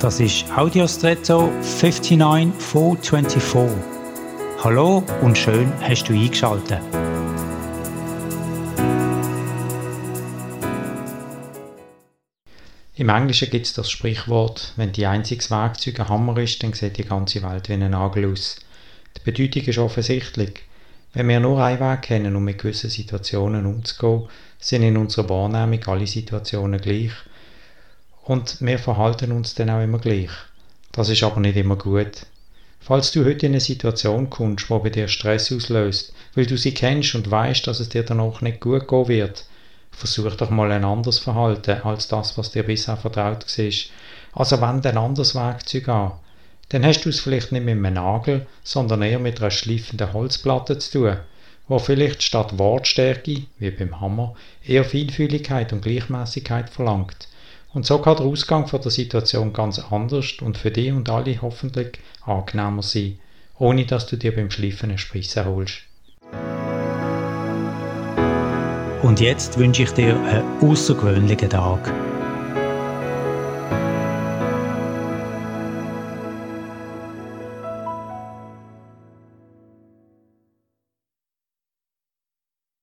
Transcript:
Das ist Audiostretto 59424. Hallo und schön hast du eingeschaltet. Im Englischen gibt es das Sprichwort, wenn die einziges Werkzeug ein Hammer ist, dann sieht die ganze Welt wie ein Nagel aus. Die Bedeutung ist offensichtlich. Wenn wir nur einen Weg kennen, um mit gewissen Situationen umzugehen, sind in unserer Wahrnehmung alle Situationen gleich und wir verhalten uns dann auch immer gleich. Das ist aber nicht immer gut. Falls du heute in eine Situation kommst, wo bei dir Stress auslöst, weil du sie kennst und weißt, dass es dir danach nicht gut gehen wird, versuch doch mal ein anderes Verhalten als das, was dir bisher vertraut war. Also wend ein anderes Werkzeug an. Dann hast du es vielleicht nicht mit einem Nagel, sondern eher mit einer schliffenden Holzplatte zu tun, wo vielleicht statt Wortstärke, wie beim Hammer, eher Feinfühligkeit und Gleichmäßigkeit verlangt. Und so kann der Ausgang von der Situation ganz anders und für dich und alle hoffentlich angenehmer sein, ohne dass du dir beim Schliffen eine Spritze holst. Und jetzt wünsche ich dir einen außergewöhnlichen Tag.